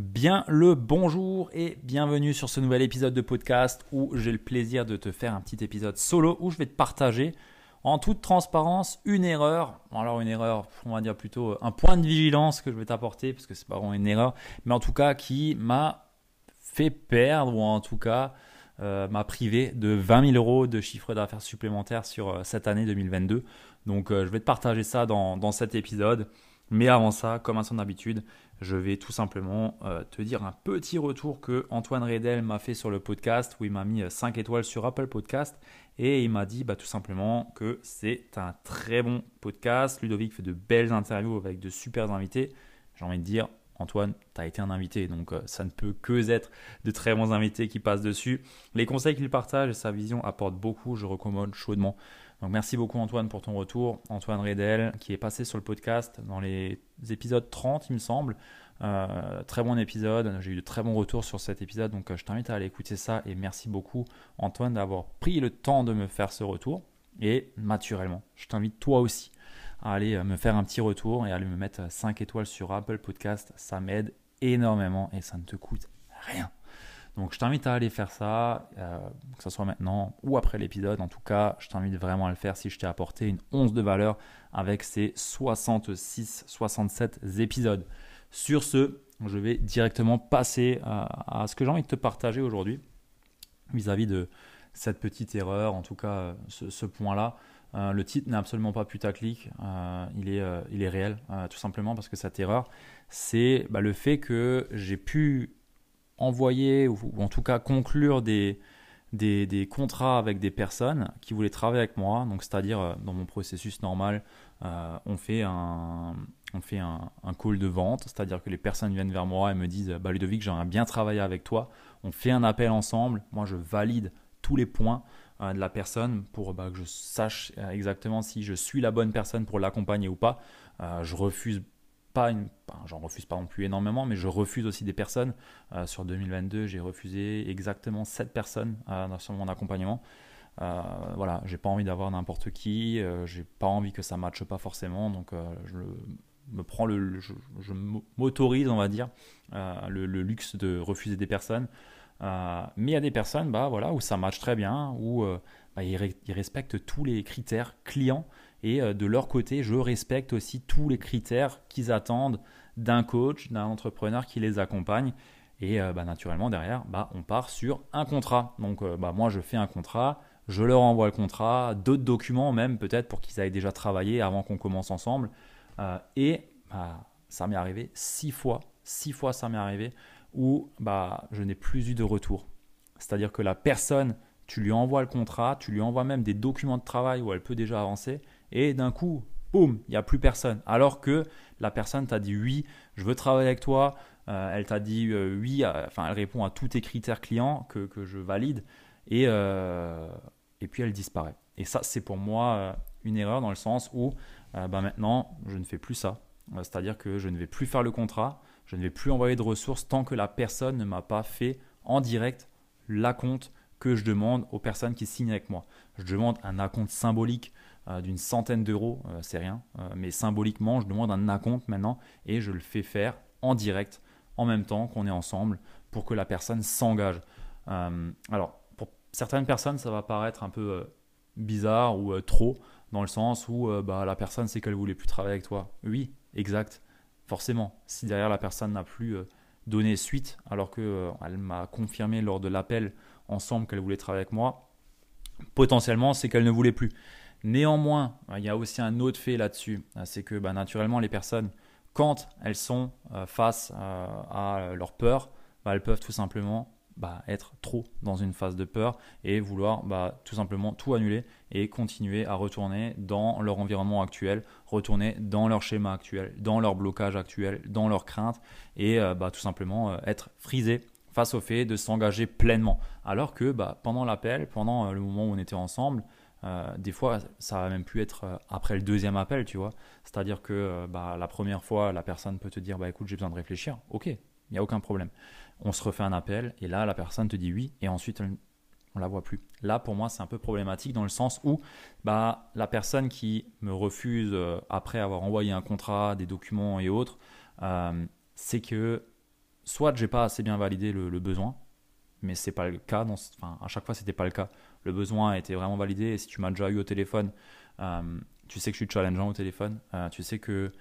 Bien le bonjour et bienvenue sur ce nouvel épisode de podcast où j'ai le plaisir de te faire un petit épisode solo où je vais te partager en toute transparence une erreur. Alors une erreur, on va dire plutôt un point de vigilance que je vais t'apporter parce que c'est pas vraiment une erreur, mais en tout cas qui m'a fait perdre ou en tout cas euh, m'a privé de 20 000 euros de chiffre d'affaires supplémentaire sur euh, cette année 2022. Donc euh, je vais te partager ça dans cet épisode. Mais avant ça, comme à son habitude, je vais tout simplement euh, te dire un petit retour que Antoine Redel m'a fait sur le podcast où il m'a mis 5 étoiles sur Apple Podcast et il m'a dit bah, tout simplement que c'est un très bon podcast. Ludovic fait de belles interviews avec de super invités. J'ai envie de dire, Antoine, tu as été un invité, donc euh, ça ne peut que être de très bons invités qui passent dessus. Les conseils qu'il partage et sa vision apportent beaucoup, je recommande chaudement. Donc merci beaucoup Antoine pour ton retour. Antoine Redel qui est passé sur le podcast dans les épisodes 30 il me semble. Euh, très bon épisode, j'ai eu de très bons retours sur cet épisode, donc euh, je t'invite à aller écouter ça et merci beaucoup Antoine d'avoir pris le temps de me faire ce retour. Et naturellement, je t'invite toi aussi à aller euh, me faire un petit retour et à aller me mettre 5 étoiles sur Apple Podcast, ça m'aide énormément et ça ne te coûte rien. Donc je t'invite à aller faire ça, euh, que ce soit maintenant ou après l'épisode. En tout cas, je t'invite vraiment à le faire si je t'ai apporté une once de valeur avec ces 66-67 épisodes. Sur ce, je vais directement passer à, ce que j'ai envie de te partager aujourd'hui vis-à-vis de cette petite erreur, en tout cas ce, point-là. Euh, le titre n'est absolument pas putaclic, euh, il, est, il est réel, tout simplement parce que cette erreur, c'est bah, le fait que j'ai pu envoyer ou, en tout cas conclure des, des, contrats avec des personnes qui voulaient travailler avec moi. Donc, c'est-à-dire, euh, dans mon processus normal, euh, on fait, un, on fait un, call de vente, c'est-à-dire que les personnes viennent vers moi et me disent bah, Ludovic, j'aimerais bien travailler avec toi. On fait un appel ensemble. Moi, je valide tous les points euh, de la personne pour bah, que je sache exactement si je suis la bonne personne pour l'accompagner ou pas. je refuse pas une, j'en refuse pas non plus énormément, mais je refuse aussi des personnes. Euh, sur 2022, j'ai refusé exactement 7 personnes euh, sur mon accompagnement. Euh, voilà, j'ai pas envie d'avoir n'importe qui, euh, j'ai pas envie que ça matche pas forcément, donc je me prends le, je, m'autorise, on va dire, le, luxe de refuser des personnes. mais il y a des personnes, bah voilà, où ça matche très bien, où bah, ils, respectent tous les critères clients et euh, de leur côté, je respecte aussi tous les critères qu'ils attendent d'un coach, d'un entrepreneur qui les accompagne. Et euh, bah, naturellement, derrière, bah, on part sur un contrat. Donc, euh, bah, moi, je fais un contrat, je leur envoie le contrat, d'autres documents même, peut-être pour qu'ils aillent déjà travailler avant qu'on commence ensemble. et ça m'est arrivé six fois, six fois ça m'est arrivé où bah, je n'ai plus eu de retour. C'est-à-dire que la personne, tu lui envoies le contrat, tu lui envoies même des documents de travail où elle peut déjà avancer, et d'un coup, boum, il n'y a plus personne. Alors que la personne t'a dit oui, je veux travailler avec toi, euh, elle t'a dit euh, oui, euh, enfin elle répond à tous tes critères clients que, je valide, et, et puis elle disparaît. Et ça, c'est pour moi une erreur dans le sens où bah, maintenant, je ne fais plus ça. C'est-à-dire que je ne vais plus faire le contrat, je ne vais plus envoyer de ressources tant que la personne ne m'a pas fait en direct la que je demande aux personnes qui signent avec moi. Je demande un acompte symbolique d'une centaine d'euros, euh, c'est rien, euh, mais symboliquement, je demande un acompte maintenant et je le fais faire en direct en même temps qu'on est ensemble pour que la personne s'engage. alors, pour certaines personnes, ça va paraître un peu bizarre ou trop, dans le sens où bah, la personne sait qu'elle voulait plus travailler avec toi. Oui, exact, forcément. Si derrière la personne n'a plus donné suite, alors qu'elle m'a confirmé lors de l'appel ensemble qu'elle voulait travailler avec moi, potentiellement c'est qu'elle ne voulait plus. Néanmoins, il y a aussi un autre fait là-dessus, c'est que bah, naturellement les personnes, quand elles sont euh, face euh, à leur peur, bah, elles peuvent tout simplement bah, être trop dans une phase de peur et vouloir tout simplement tout annuler et continuer à retourner dans leur environnement actuel, retourner dans leur schéma actuel, dans leur blocage actuel, dans leurs craintes et euh, tout simplement euh, être frisé face au fait de s'engager pleinement. Alors que pendant l'appel, pendant euh, le moment où on était ensemble, des fois, ça va même pu être après le deuxième appel, tu vois. C'est-à-dire que bah, la première fois, la personne peut te dire, bah écoute, j'ai besoin de réfléchir. Ok, il n'y a aucun problème on se refait un appel et là la personne te dit oui et ensuite on la voit plus. Là pour moi c'est un peu problématique dans le sens où bah, la personne qui me refuse euh, après avoir envoyé un contrat, des documents et autres, euh, c'est que soit j'ai pas assez bien validé le, besoin, mais c'est pas le cas. Dans, à chaque fois c'était pas le cas. Le besoin a été vraiment validé et si tu m'as déjà eu au téléphone, euh, tu sais que je suis challengeant au téléphone, tu sais que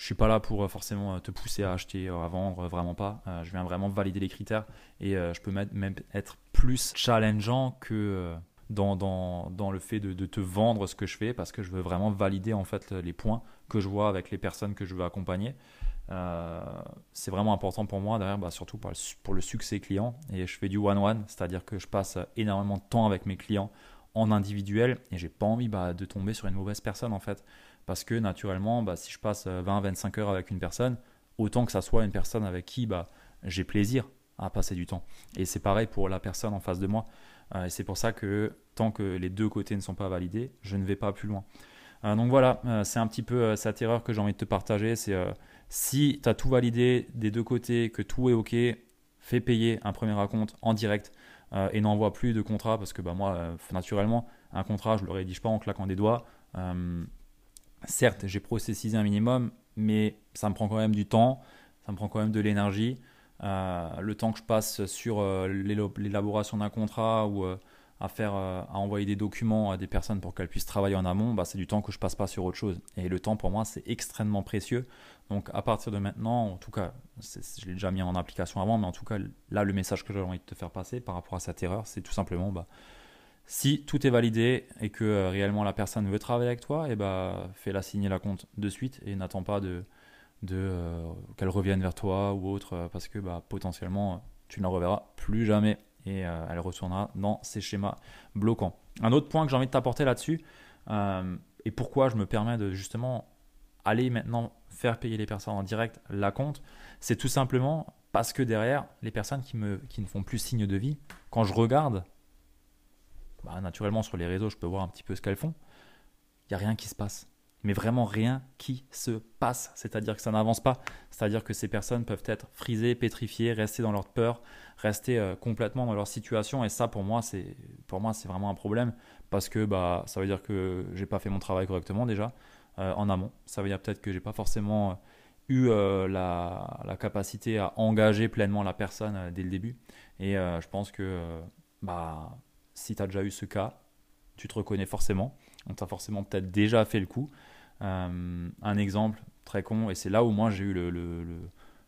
je suis pas là pour euh, forcément euh, te pousser à acheter, euh, à vendre, vraiment pas. Je viens vraiment valider les critères et je peux même être plus challengeant que dans le fait de, de, te vendre ce que je fais parce que je veux vraiment valider en fait les points que je vois avec les personnes que je veux accompagner. C'est vraiment important pour moi derrière, bah, surtout pour le, pour le succès client. Et je fais du one-one, c'est-à-dire que je passe énormément de temps avec mes clients en individuel et j'ai pas envie bah, de tomber sur une mauvaise personne en fait. Parce que naturellement, bah, si je passe 20-25 euh, heures avec une personne, autant que ça soit une personne avec qui bah, j'ai plaisir à passer du temps. Et c'est pareil pour la personne en face de moi. Euh, et c'est pour ça que tant que les deux côtés ne sont pas validés, je ne vais pas plus loin. Euh, donc voilà, c'est un petit peu cette erreur que j'ai envie de te partager. C'est si tu as tout validé des deux côtés, que tout est OK, fais payer un premier raconte en direct et n'envoie plus de contrat parce que bah, moi, naturellement, un contrat, je ne le rédige pas en claquant des doigts certes, j'ai processisé un minimum, mais ça me prend quand même du temps, ça me prend quand même de l'énergie. Euh, le temps que je passe sur euh, l'élaboration d'un contrat ou euh, à faire, à envoyer des documents à des personnes pour qu'elles puissent travailler en amont, bah, c'est du temps que je passe pas sur autre chose. Et le temps pour moi, c'est extrêmement précieux. Donc à partir de maintenant, en tout cas, je l'ai déjà mis en application avant, mais en tout cas, là, le message que j'ai envie de te faire passer par rapport à cette erreur, c'est tout simplement, bah, si tout est validé et que euh, réellement la personne veut travailler avec toi, et eh bah, fais-la signer la compte de suite et n'attends pas euh, qu'elle revienne vers toi ou autre euh, parce que bah, potentiellement tu ne la reverras plus jamais et elle retournera dans ses schémas bloquants. Un autre point que j'ai envie de t'apporter là-dessus et pourquoi je me permets de justement aller maintenant faire payer les personnes en direct la compte, c'est tout simplement parce que derrière, les personnes qui ne font plus signe de vie, quand je regarde bah, naturellement sur les réseaux, je peux voir un petit peu ce qu'elles font. Il n'y a rien qui se passe. Mais vraiment rien qui se passe. C'est-à-dire que ça n'avance pas. C'est-à-dire que ces personnes peuvent être frisées, pétrifiées, rester dans leur peur, rester euh, complètement dans leur situation. Et ça, pour moi, c'est vraiment un problème parce que bah, ça veut dire que j'ai pas fait mon travail correctement déjà euh, en amont. Ça veut dire peut-être que j'ai pas forcément euh, eu la, la, capacité à engager pleinement la personne dès le début. Et je pense que bah si tu as déjà eu ce cas, tu te reconnais forcément. On t'a forcément peut-être déjà fait le coup. Euh, un exemple très con, et c'est là où moi j'ai eu le, le,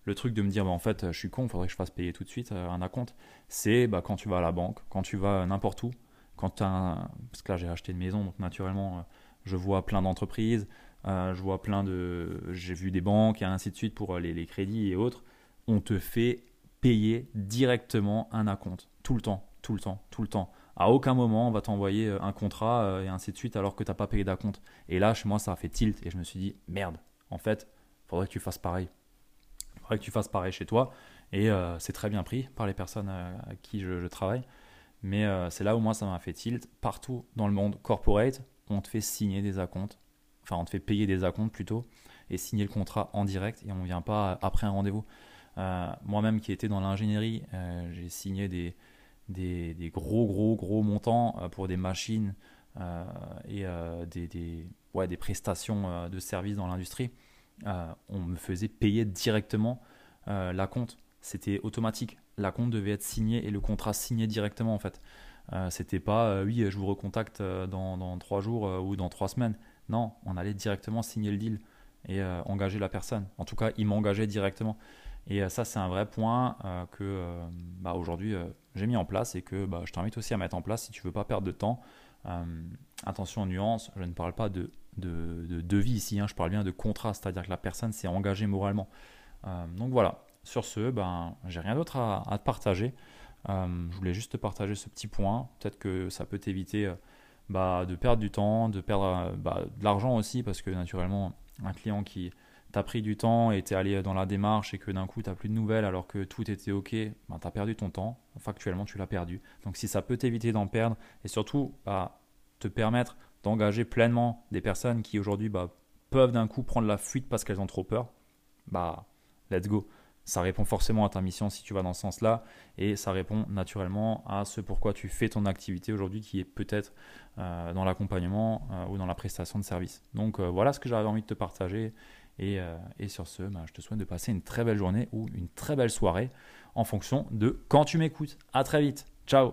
le, truc de me dire bah, en fait, je suis con, il faudrait que je fasse payer tout de suite euh, un acompte. C'est bah, quand tu vas à la banque, quand tu vas n'importe où, quand as parce que là j'ai acheté une maison, donc naturellement euh, je vois plein d'entreprises, je vois plein de. J'ai vu des banques et ainsi de suite pour les, les crédits et autres. On te fait payer directement un acompte, tout le temps, tout le temps, tout le temps à aucun moment on va t'envoyer euh, un contrat euh, et ainsi de suite alors que tu n'as pas payé d'acompte. Et là, chez moi, ça a fait tilt et je me suis dit, merde, en fait, faudrait que tu fasses pareil. Il faudrait que tu fasses pareil chez toi. Et euh, c'est très bien pris par les personnes à qui je, travaille. Mais c'est là où moi, ça m'a fait tilt. Partout dans le monde corporate, on te fait signer des acomptes. Enfin, on te fait payer des acomptes plutôt et signer le contrat en direct et on ne vient pas après un rendez-vous. Moi-même qui étais dans l'ingénierie, j'ai signé des, des, gros, gros, gros montants euh, pour des machines euh, et euh, des, des, ouais, des prestations de services dans l'industrie, on me faisait payer directement la compte. C'était automatique. La compte devait être signée et le contrat signé directement en fait. C'était pas oui, je vous recontacte dans, dans trois jours ou dans trois semaines. Non, on allait directement signer le deal et engager la personne. En tout cas, il m'engageait directement. Et ça, c'est un vrai point que bah, aujourd'hui j'ai mis en place et que bah, je t'invite aussi à mettre en place si tu veux pas perdre de temps. Euh, attention aux nuances, je ne parle pas de, de, devis ici, hein, je parle bien de contrat, c'est-à-dire que la personne s'est engagée moralement. Euh, donc voilà, sur ce, ben, j'ai rien d'autre à, te partager. je voulais juste te partager ce petit point. Peut-être que ça peut t'éviter bah, de perdre du temps, de perdre de l'argent aussi, parce que naturellement, un client qui t'a pris du temps et t'es allé dans la démarche et que d'un coup tu n'as plus de nouvelles alors que tout était ok, bah, tu as perdu ton temps. Factuellement, tu l'as perdu. Donc si ça peut t'éviter d'en perdre et surtout bah, te permettre d'engager pleinement des personnes qui aujourd'hui bah, peuvent d'un coup prendre la fuite parce qu'elles ont trop peur, bah let's go. Ça répond forcément à ta mission si tu vas dans ce sens-là et ça répond naturellement à ce pourquoi tu fais ton activité aujourd'hui qui est peut-être euh, dans l'accompagnement euh, ou dans la prestation de service. Donc euh, voilà ce que j'avais envie de te partager et, sur ce, bah, je te souhaite de passer une très belle journée ou une très belle soirée en fonction de quand tu m'écoutes. À très vite. Ciao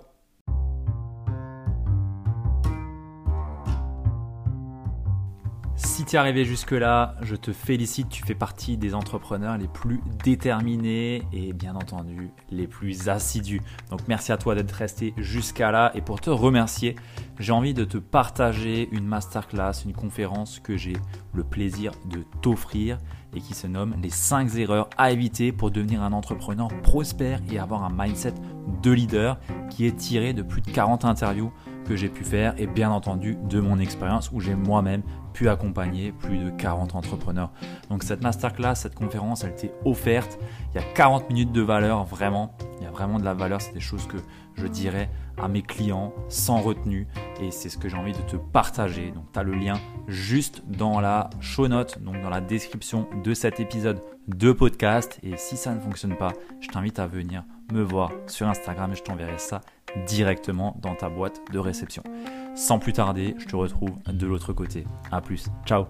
Si tu es arrivé jusque-là, je te félicite, tu fais partie des entrepreneurs les plus déterminés et bien entendu les plus assidus. Donc merci à toi d'être resté jusqu'à là et pour te remercier, j'ai envie de te partager une masterclass, une conférence que j'ai le plaisir de t'offrir et qui se nomme les 5 erreurs à éviter pour devenir un entrepreneur prospère et avoir un mindset de leader qui est tiré de plus de 40 interviews que j'ai pu faire et bien entendu de mon expérience où j'ai moi-même pu accompagner plus de 40 entrepreneurs. Donc cette masterclass, cette conférence, elle était offerte. Il y a 40 minutes de valeur, vraiment. Il y a vraiment de la valeur. C'est des choses que je dirais à mes clients sans retenue et c'est ce que j'ai envie de te partager. Donc tu as le lien juste dans la show note, donc dans la description de cet épisode de podcast. Et si ça ne fonctionne pas, je t'invite à venir me voir sur Instagram et je t'enverrai ça directement dans ta boîte de réception. Sans plus tarder, je te retrouve de l'autre côté. A plus, ciao